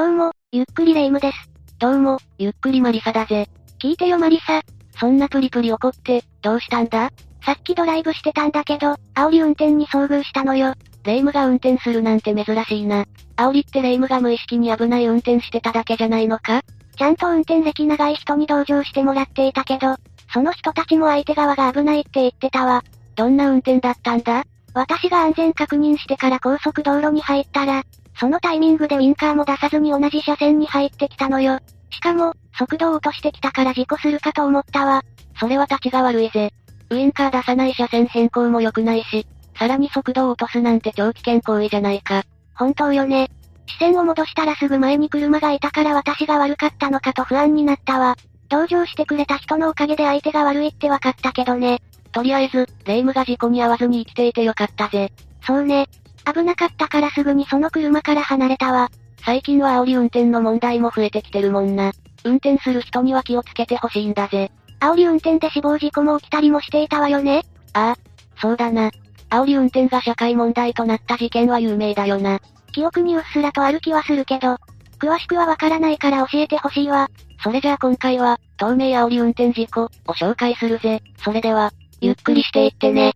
どうも、ゆっくりレ夢ムです。どうも、ゆっくりマリサだぜ。聞いてよマリサ。そんなプリプリ怒って、どうしたんだ？さっきドライブしてたんだけど、煽り運転に遭遇したのよ。レ夢ムが運転するなんて珍しいな。煽りってレ夢ムが無意識に危ない運転してただけじゃないのか？ちゃんと運転歴長い人に同情してもらっていたけど、その人たちも相手側が危ないって言ってたわ。どんな運転だったんだ？私が安全確認してから高速道路に入ったら、そのタイミングでウィンカーも出さずに同じ車線に入ってきたのよ。しかも、速度を落としてきたから事故するかと思ったわ。それは立ちが悪いぜ。ウィンカー出さない車線変更も良くないし、さらに速度を落とすなんて超危険行為じゃないか。本当よね。視線を戻したらすぐ前に車がいたから私が悪かったのかと不安になったわ。同情してくれた人のおかげで相手が悪いって分かったけどね。とりあえず、レイムが事故に遭わずに生きていてよかったぜ。そうね。危なかったからすぐにその車から離れたわ。最近は煽り運転の問題も増えてきてるもんな。運転する人には気をつけてほしいんだぜ。煽り運転で死亡事故も起きたりもしていたわよねああ、そうだな。煽り運転が社会問題となった事件は有名だよな。記憶にうっすらとある気はするけど、詳しくはわからないから教えてほしいわ。それじゃあ今回は、透明煽り運転事故を紹介するぜ。それでは、ゆっくりしていってね。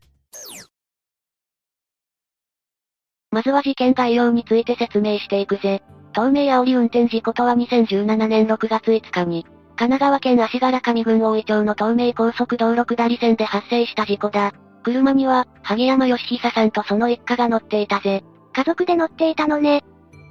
まずは事件概要について説明していくぜ。透明煽り運転事故とは2017年6月5日に、神奈川県足柄上郡大井町の東名高速道路下り線で発生した事故だ。車には、萩山義久さんとその一家が乗っていたぜ。家族で乗っていたのね。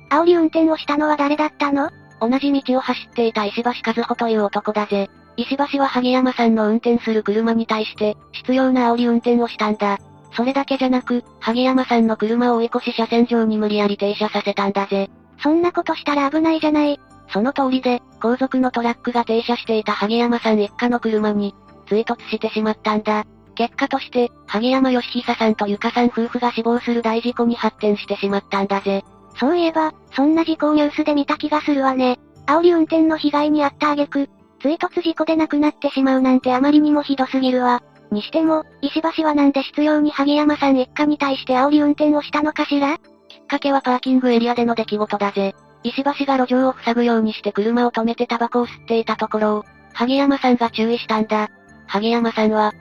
煽り運転をしたのは誰だったの？同じ道を走っていた石橋和穂という男だぜ。石橋は萩山さんの運転する車に対して、必要な煽り運転をしたんだ。それだけじゃなく、萩山さんの車を追い越し車線上に無理やり停車させたんだぜ。そんなことしたら危ないじゃない。その通りで、後続のトラックが停車していた萩山さん一家の車に、追突してしまったんだ。結果として、萩山義久さんとゆかさん夫婦が死亡する大事故に発展してしまったんだぜ。そういえば、そんな事故をニュースで見た気がするわね。煽り運転の被害に遭った挙句、追突事故で亡くなってしまうなんてあまりにもひどすぎるわ。にしても、石橋はなんで必要に萩山さん一家に対して煽り運転をしたのかしら？きっかけはパーキングエリアでの出来事だぜ。石橋が路上を塞ぐようにして車を止めてタバコを吸っていたところを、萩山さんが注意したんだ。萩山さんは、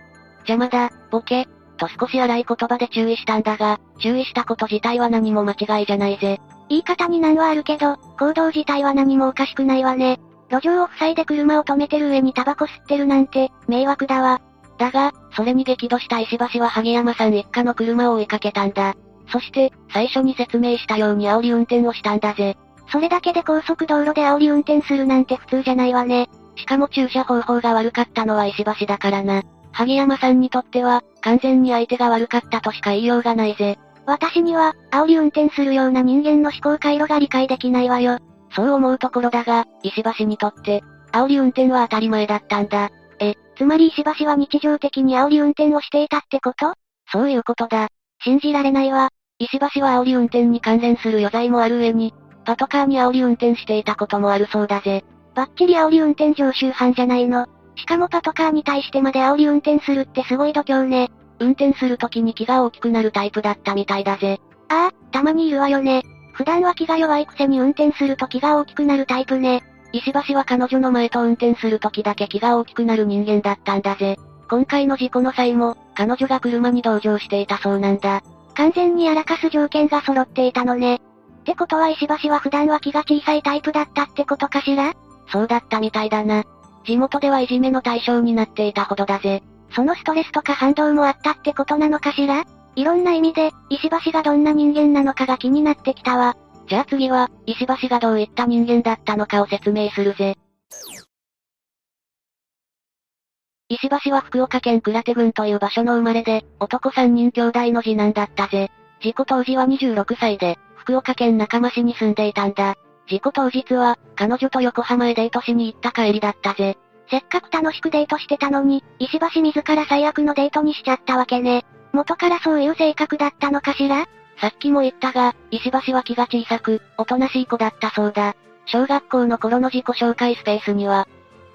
邪魔だ、ボケ、と少し荒い言葉で注意したんだが、注意したこと自体は何も間違いじゃないぜ。言い方に難はあるけど、行動自体は何もおかしくないわね。路上を塞いで車を止めてる上にタバコ吸ってるなんて、迷惑だわ。だが、それに激怒した石橋は萩山さん一家の車を追いかけたんだ。そして、最初に説明したように煽り運転をしたんだぜ。それだけで高速道路で煽り運転するなんて普通じゃないわね。しかも駐車方法が悪かったのは石橋だからな。萩山さんにとっては、完全に相手が悪かったとしか言いようがないぜ。私には、煽り運転するような人間の思考回路が理解できないわよ。そう思うところだが、石橋にとって、煽り運転は当たり前だったんだ。え、つまり石橋は日常的に煽り運転をしていたってこと？そういうことだ。信じられないわ。石橋は煽り運転に関連する余罪もある上に、パトカーに煽り運転していたこともあるそうだぜ。バッチリ煽り運転常習犯じゃないの。しかもパトカーに対してまで煽り運転するってすごい度胸ね。運転する時に気が大きくなるタイプだったみたいだぜ。ああ、たまにいるわよね。普段は気が弱いくせに運転すると気が大きくなるタイプね。石橋は彼女の前と運転する時だけ気が大きくなる人間だったんだぜ。今回の事故の際も、彼女が車に同乗していたそうなんだ。完全にやらかす条件が揃っていたのね。ってことは石橋は普段は気が小さいタイプだったってことかしら？そうだったみたいだな。地元ではいじめの対象になっていたほどだぜ。そのストレスとか反動もあったってことなのかしら？いろんな意味で、石橋がどんな人間なのかが気になってきたわ。じゃあ次は、石橋がどういった人間だったのかを説明するぜ。石橋は福岡県倉手郡という場所の生まれで、男3人兄弟の次男だったぜ。事故当時は26歳で、福岡県中間市に住んでいたんだ。事故当日は、彼女と横浜へデートしに行った帰りだったぜ。せっかく楽しくデートしてたのに、石橋自ら最悪のデートにしちゃったわけね。元からそういう性格だったのかしら？さっきも言ったが、石橋は気が小さく、おとなしい子だったそうだ。小学校の頃の自己紹介スペースには、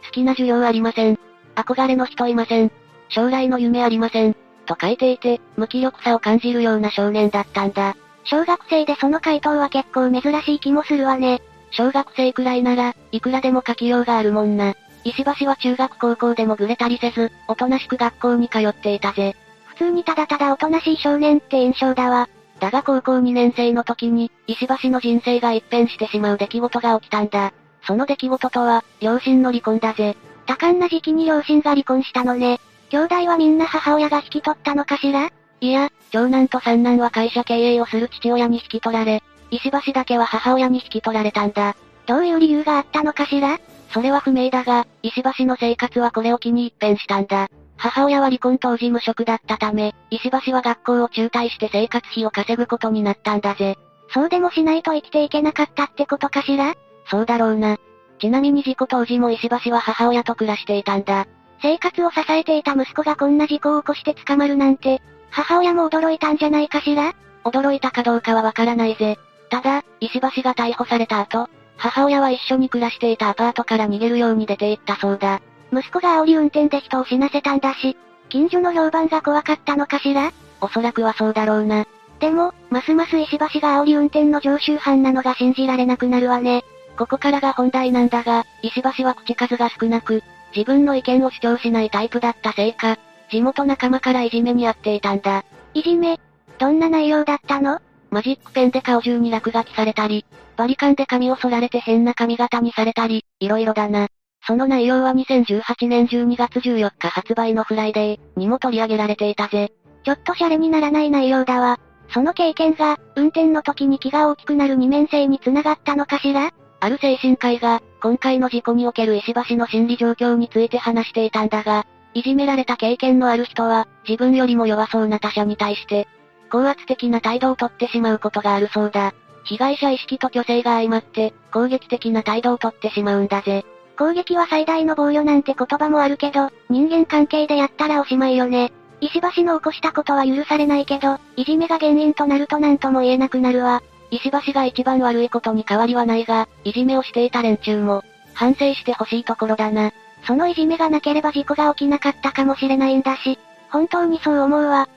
好きな授業ありません。憧れの人いません。将来の夢ありません。と書いていて、無気力さを感じるような少年だったんだ。小学生でその回答は結構珍しい気もするわね。小学生くらいなら、いくらでも書きようがあるもんな。石橋は中学高校でもぐれたりせず、おとなしく学校に通っていたぜ。普通にただただおとなしい少年って印象だわ。だが高校2年生の時に、石橋の人生が一変してしまう出来事が起きたんだ。その出来事とは、両親の離婚だぜ。多感な時期に両親が離婚したのね。兄弟はみんな母親が引き取ったのかしら？いや、長男と三男は会社経営をする父親に引き取られ、石橋だけは母親に引き取られたんだ。どういう理由があったのかしら？それは不明だが、石橋の生活はこれを機に一変したんだ。母親は離婚当時無職だったため、石橋は学校を中退して生活費を稼ぐことになったんだぜ。そうでもしないと生きていけなかったってことかしら？そうだろうな。ちなみに事故当時も石橋は母親と暮らしていたんだ。生活を支えていた息子がこんな事故を起こして捕まるなんて、母親も驚いたんじゃないかしら？驚いたかどうかはわからないぜ。ただ、石橋が逮捕された後、母親は一緒に暮らしていたアパートから逃げるように出て行ったそうだ。息子が煽り運転で人を死なせたんだし、近所の評判が怖かったのかしら？おそらくはそうだろうな。でも、ますます石橋が煽り運転の常習犯なのが信じられなくなるわね。ここからが本題なんだが、石橋は口数が少なく、自分の意見を主張しないタイプだったせいか、地元仲間からいじめにあっていたんだ。いじめ？どんな内容だったの？マジックペンで顔中に落書きされたり、バリカンで髪を剃られて変な髪型にされたり、いろいろだな。その内容は2018年12月14日発売のフライデーにも取り上げられていたぜ。ちょっとシャレにならない内容だわ。その経験が、運転の時に気が大きくなる二面性に繋がったのかしら？ある精神科医が、今回の事故における石橋の心理状況について話していたんだが、いじめられた経験のある人は、自分よりも弱そうな他者に対して、高圧的な態度をとってしまうことがあるそうだ。被害者意識と虚勢が相まって、攻撃的な態度をとってしまうんだぜ。攻撃は最大の防御なんて言葉もあるけど、人間関係でやったらおしまいよね。石橋の起こしたことは許されないけど、いじめが原因となると何とも言えなくなるわ。石橋が一番悪いことに変わりはないが、いじめをしていた連中も、反省してほしいところだな。そのいじめがなければ事故が起きなかったかもしれないんだし、本当にそう思うわ。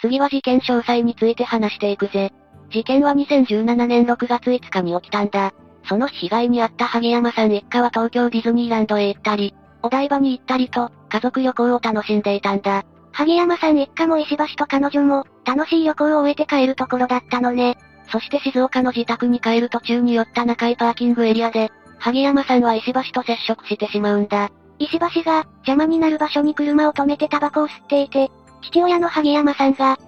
次は事件詳細について話していくぜ。事件は2017年6月5日に起きたんだ。その被害に遭った萩山さん一家は東京ディズニーランドへ行ったり、お台場に行ったりと、家族旅行を楽しんでいたんだ。萩山さん一家も石橋と彼女も、楽しい旅行を終えて帰るところだったのね。そして静岡の自宅に帰る途中に寄った中井パーキングエリアで、萩山さんは石橋と接触してしまうんだ。石橋が、邪魔になる場所に車を止めてタバコを吸っていて、父親の萩山さんが、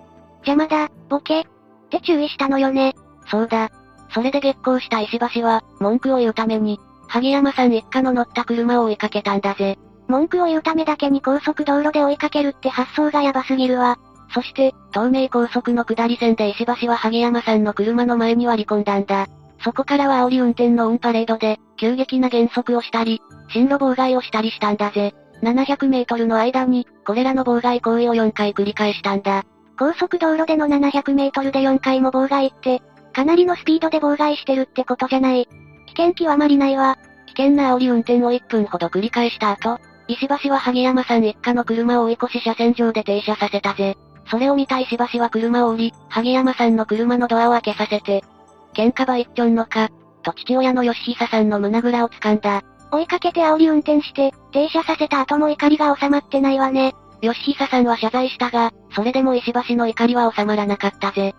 邪魔だ、ボケ、って注意したのよね。そうだ。それで激高した石橋は、文句を言うために、萩山さん一家の乗った車を追いかけたんだぜ。文句を言うためだけに高速道路で追いかけるって発想がヤバすぎるわ。そして、東名高速の下り線で石橋は萩山さんの車の前に割り込んだんだ。そこからは煽り運転のオンパレードで、急激な減速をしたり、進路妨害をしたりしたんだぜ。700メートルの間に、これらの妨害行為を4回繰り返したんだ。高速道路での700メートルで4回も妨害って、かなりのスピードで妨害してるってことじゃない。危険極まりないわ。危険な煽り運転を1分ほど繰り返した後、石橋は萩山さん一家の車を追い越し車線上で停車させたぜ。それを見た石橋は車を降り、萩山さんの車のドアを開けさせて、喧嘩ば一丁のか、と父親の吉久さんの胸ぐらを掴んだ。追いかけて煽り運転して、停車させた後も怒りが収まってないわね。吉久さんは謝罪したが、それでも石橋の怒りは収まらなかったぜ。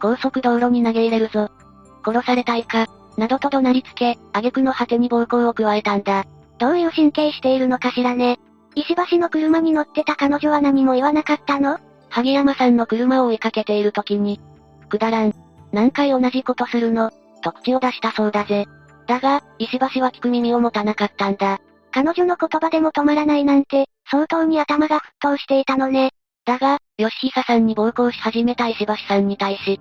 高速道路に投げ入れるぞ。殺されたいか、などと怒鳴りつけ、挙句の果てに暴行を加えたんだ。どういう神経しているのかしらね。石橋の車に乗ってた彼女は何も言わなかったの？萩山さんの車を追いかけている時に、くだらん。何回同じことするの、と口を出したそうだぜ。だが、石橋は聞く耳を持たなかったんだ。彼女の言葉でも止まらないなんて、相当に頭が沸騰していたのね。だが、吉久さんに暴行し始めた石橋さんに対し、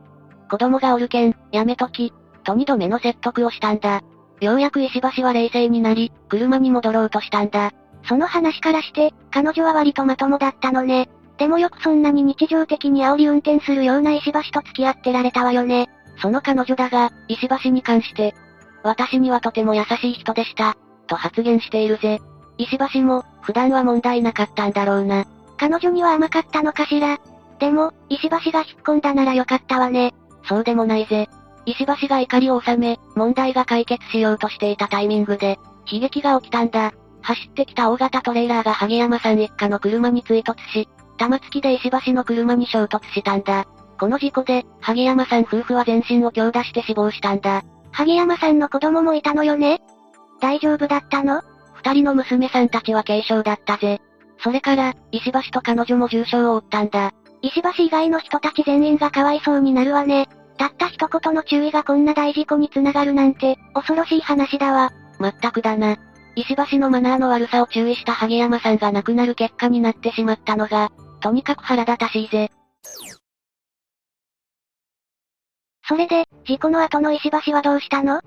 子供がおるけん、やめとき、と二度目の説得をしたんだ。ようやく石橋は冷静になり、車に戻ろうとしたんだ。その話からして、彼女は割とまともだったのね。でもよくそんなに日常的に煽り運転するような石橋と付き合ってられたわよね。その彼女だが、石橋に関して、私にはとても優しい人でした、と発言しているぜ。石橋も、普段は問題なかったんだろうな。彼女には甘かったのかしら。でも、石橋が引っ込んだならよかったわね。そうでもないぜ。石橋が怒りを収め、問題が解決しようとしていたタイミングで、悲劇が起きたんだ。走ってきた大型トレーラーが萩山さん一家の車に追突し、玉突きで石橋の車に衝突したんだ。この事故で、萩山さん夫婦は全身を強打して死亡したんだ。萩山さんの子供もいたのよね？大丈夫だったの？二人の娘さんたちは軽傷だったぜ。それから、石橋と彼女も重傷を負ったんだ。石橋以外の人たち全員がかわいそうになるわね。たった一言の注意がこんな大事故につながるなんて、恐ろしい話だわ。まったくだな。石橋のマナーの悪さを注意した萩山さんが亡くなる結果になってしまったのが、とにかく腹立たしいぜ。それで、事故の後の石橋はどうしたの？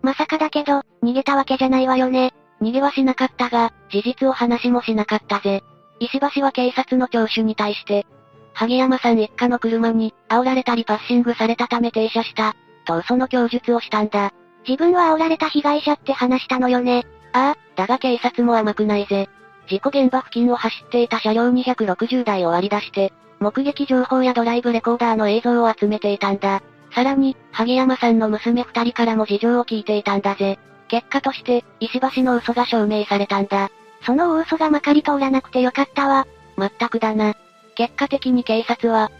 まさかだけど、逃げたわけじゃないわよね。逃げはしなかったが、事実を話もしなかったぜ。石橋は警察の聴取に対して、萩山さん一家の車に、煽られたりパッシングされたため停車した、と嘘の供述をしたんだ。自分は煽られた被害者って話したのよね。ああ、だが警察も甘くないぜ。事故現場付近を走っていた車両260台を割り出して、目撃情報やドライブレコーダーの映像を集めていたんだ。さらに、萩山さんの娘二人からも事情を聞いていたんだぜ。結果として、石橋の嘘が証明されたんだ。その大嘘がまかり通らなくてよかったわ。まったくだな。結果的に警察は、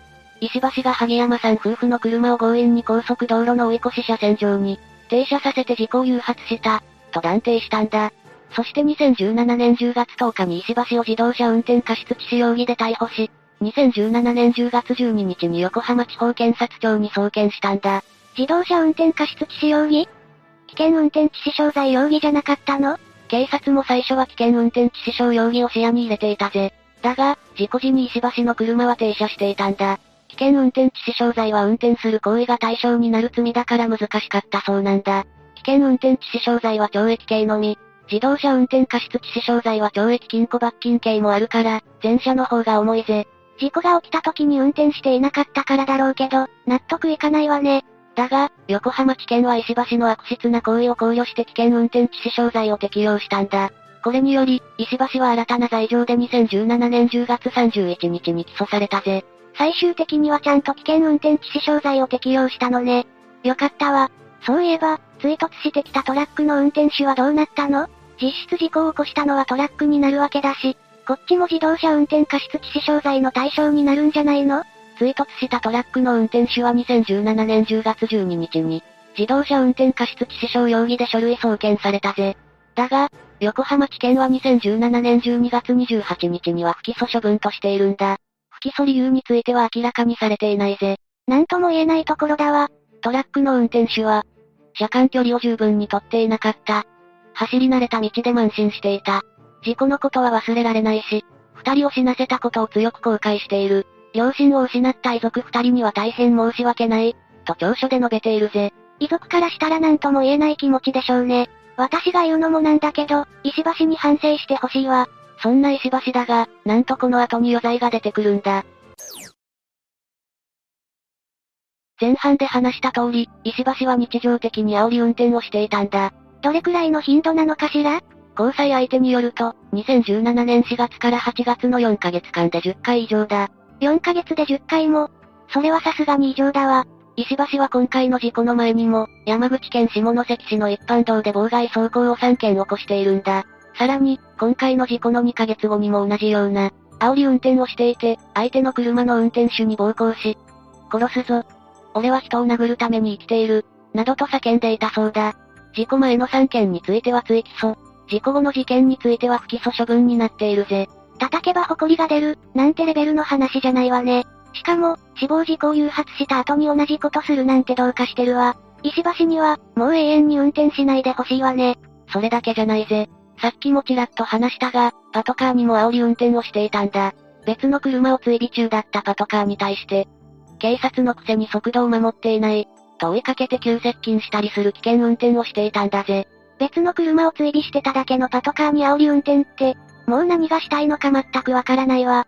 石橋が萩山さん夫婦の車を強引に高速道路の追い越し車線上に、停車させて事故を誘発した、と断定したんだ。そして2017年10月10日に石橋を自動車運転過失致死容疑で逮捕し、2017年10月12日に横浜地方検察庁に送検したんだ。自動車運転過失致死容疑？危険運転致死傷罪容疑じゃなかったの？警察も最初は危険運転致死傷容疑を視野に入れていたぜ。だが、事故時に石橋の車は停車していたんだ。危険運転致死傷罪は運転する行為が対象になる罪だから難しかったそうなんだ。危険運転致死傷罪は懲役刑のみ。自動車運転過失致死傷罪は懲役禁錮罰金刑もあるから、前者の方が重いぜ。事故が起きた時に運転していなかったからだろうけど、納得いかないわね。だが、横浜地検は石橋の悪質な行為を考慮して危険運転致死傷罪を適用したんだ。これにより、石橋は新たな罪状で2017年10月31日に起訴されたぜ。最終的にはちゃんと危険運転致死傷罪を適用したのね。よかったわ。そういえば、追突してきたトラックの運転手はどうなったの？実質事故を起こしたのはトラックになるわけだし、こっちも自動車運転過失致死傷罪の対象になるんじゃないの？追突したトラックの運転手は2017年10月12日に、自動車運転過失致死傷容疑で書類送検されたぜ。だが、横浜地検は2017年12月28日には不起訴処分としているんだ。不起訴理由については明らかにされていないぜ。なんとも言えないところだわ。トラックの運転手は、車間距離を十分にとっていなかった。走り慣れた道で慢心していた。事故のことは忘れられないし、二人を死なせたことを強く後悔している。両親を失った遺族二人には大変申し訳ない、と調書で述べているぜ。遺族からしたら何とも言えない気持ちでしょうね。私が言うのもなんだけど、石橋に反省してほしいわ。そんな石橋だが、なんとこの後に余罪が出てくるんだ。前半で話した通り、石橋は日常的に煽り運転をしていたんだ。どれくらいの頻度なのかしら？交際相手によると、2017年4月から8月の4ヶ月間で10回以上だ。4ヶ月で10回も。それはさすがに異常だわ。石橋は今回の事故の前にも、山口県下関市の一般道で妨害走行を3件起こしているんだ。さらに、今回の事故の2ヶ月後にも同じような、煽り運転をしていて、相手の車の運転手に暴行し、殺すぞ。俺は人を殴るために生きている、などと叫んでいたそうだ。事故前の3件については追起訴、事故後の事件については不起訴処分になっているぜ。叩けば埃が出る、なんてレベルの話じゃないわね。しかも、死亡事故を誘発した後に同じことするなんてどうかしてるわ。石橋には、もう永遠に運転しないでほしいわね。それだけじゃないぜ。さっきもちらっと話したが、パトカーにも煽り運転をしていたんだ。別の車を追尾中だったパトカーに対して、警察のくせに速度を守っていない、と追いかけて急接近したりする危険運転をしていたんだぜ。別の車を追尾してただけのパトカーに煽り運転って、もう何がしたいのか全くわからないわ。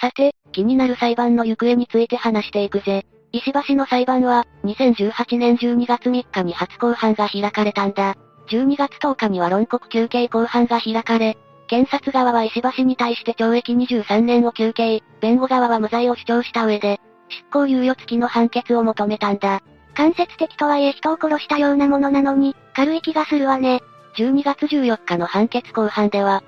さて、気になる裁判の行方について話していくぜ。石橋の裁判は、2018年12月3日に初公判が開かれたんだ。12月10日には論告休刑公判が開かれ、検察側は石橋に対して懲役23年を求刑、弁護側は無罪を主張した上で、執行猶予付きの判決を求めたんだ。間接的とはいえ人を殺したようなものなのに、軽い気がするわね。12月14日の判決公判では、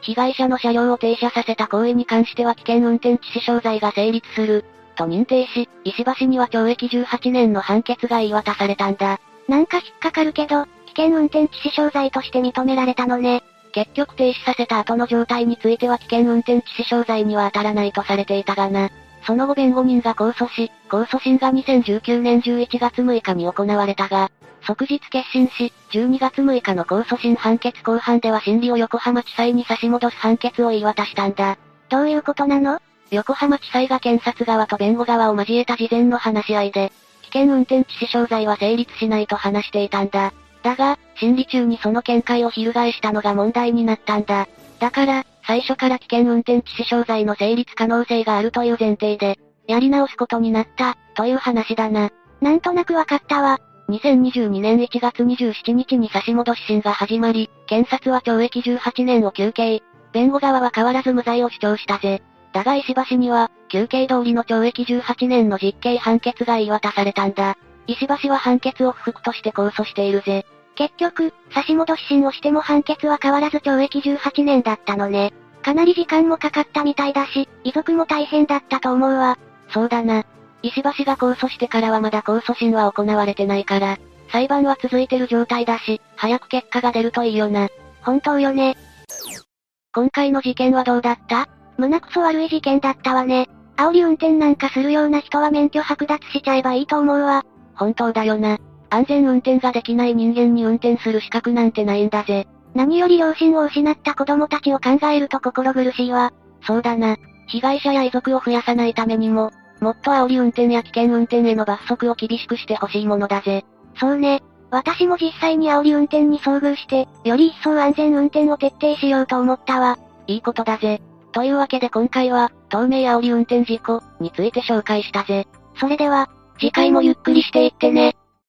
被害者の車両を停車させた行為に関しては危険運転致死傷罪が成立する、と認定し、石橋には懲役18年の判決が言い渡されたんだ。なんか引っかかるけど、危険運転致死傷罪として認められたのね。結局停止させた後の状態については危険運転致死傷罪には当たらないとされていたがな。その後弁護人が控訴し、控訴審が2019年11月6日に行われたが、即日決審し、12月6日の控訴審判決公判では審理を横浜地裁に差し戻す判決を言い渡したんだ。どういうことなの？横浜地裁が検察側と弁護側を交えた事前の話し合いで、危険運転致死傷罪は成立しないと話していたんだ。だが、審理中にその見解を翻したのが問題になったんだ。だから、最初から危険運転致死傷罪の成立可能性があるという前提で、やり直すことになった、という話だな。なんとなくわかったわ。2022年1月27日に差し戻し審が始まり、検察は懲役18年を求刑。弁護側は変わらず無罪を主張したぜ。だが石橋には、求刑通りの懲役18年の実刑判決が言い渡されたんだ。石橋は判決を不服として控訴しているぜ。結局、差し戻し審をしても判決は変わらず懲役18年だったのね。かなり時間もかかったみたいだし、遺族も大変だったと思うわ。そうだな。石橋が控訴してからはまだ控訴審は行われてないから、裁判は続いてる状態だし、早く結果が出るといいよな。本当よね。今回の事件はどうだった？胸くそ悪い事件だったわね。煽り運転なんかするような人は免許剥奪しちゃえばいいと思うわ。本当だよな。安全運転ができない人間に運転する資格なんてないんだぜ。何より両親を失った子供たちを考えると心苦しいわ。そうだな。被害者や遺族を増やさないためにも、もっと煽り運転や危険運転への罰則を厳しくしてほしいものだぜ。そうね。私も実際に煽り運転に遭遇して、より一層安全運転を徹底しようと思ったわ。いいことだぜ。というわけで今回は、透明煽り運転事故について紹介したぜ。それでは、次回もゆっくりしていってね。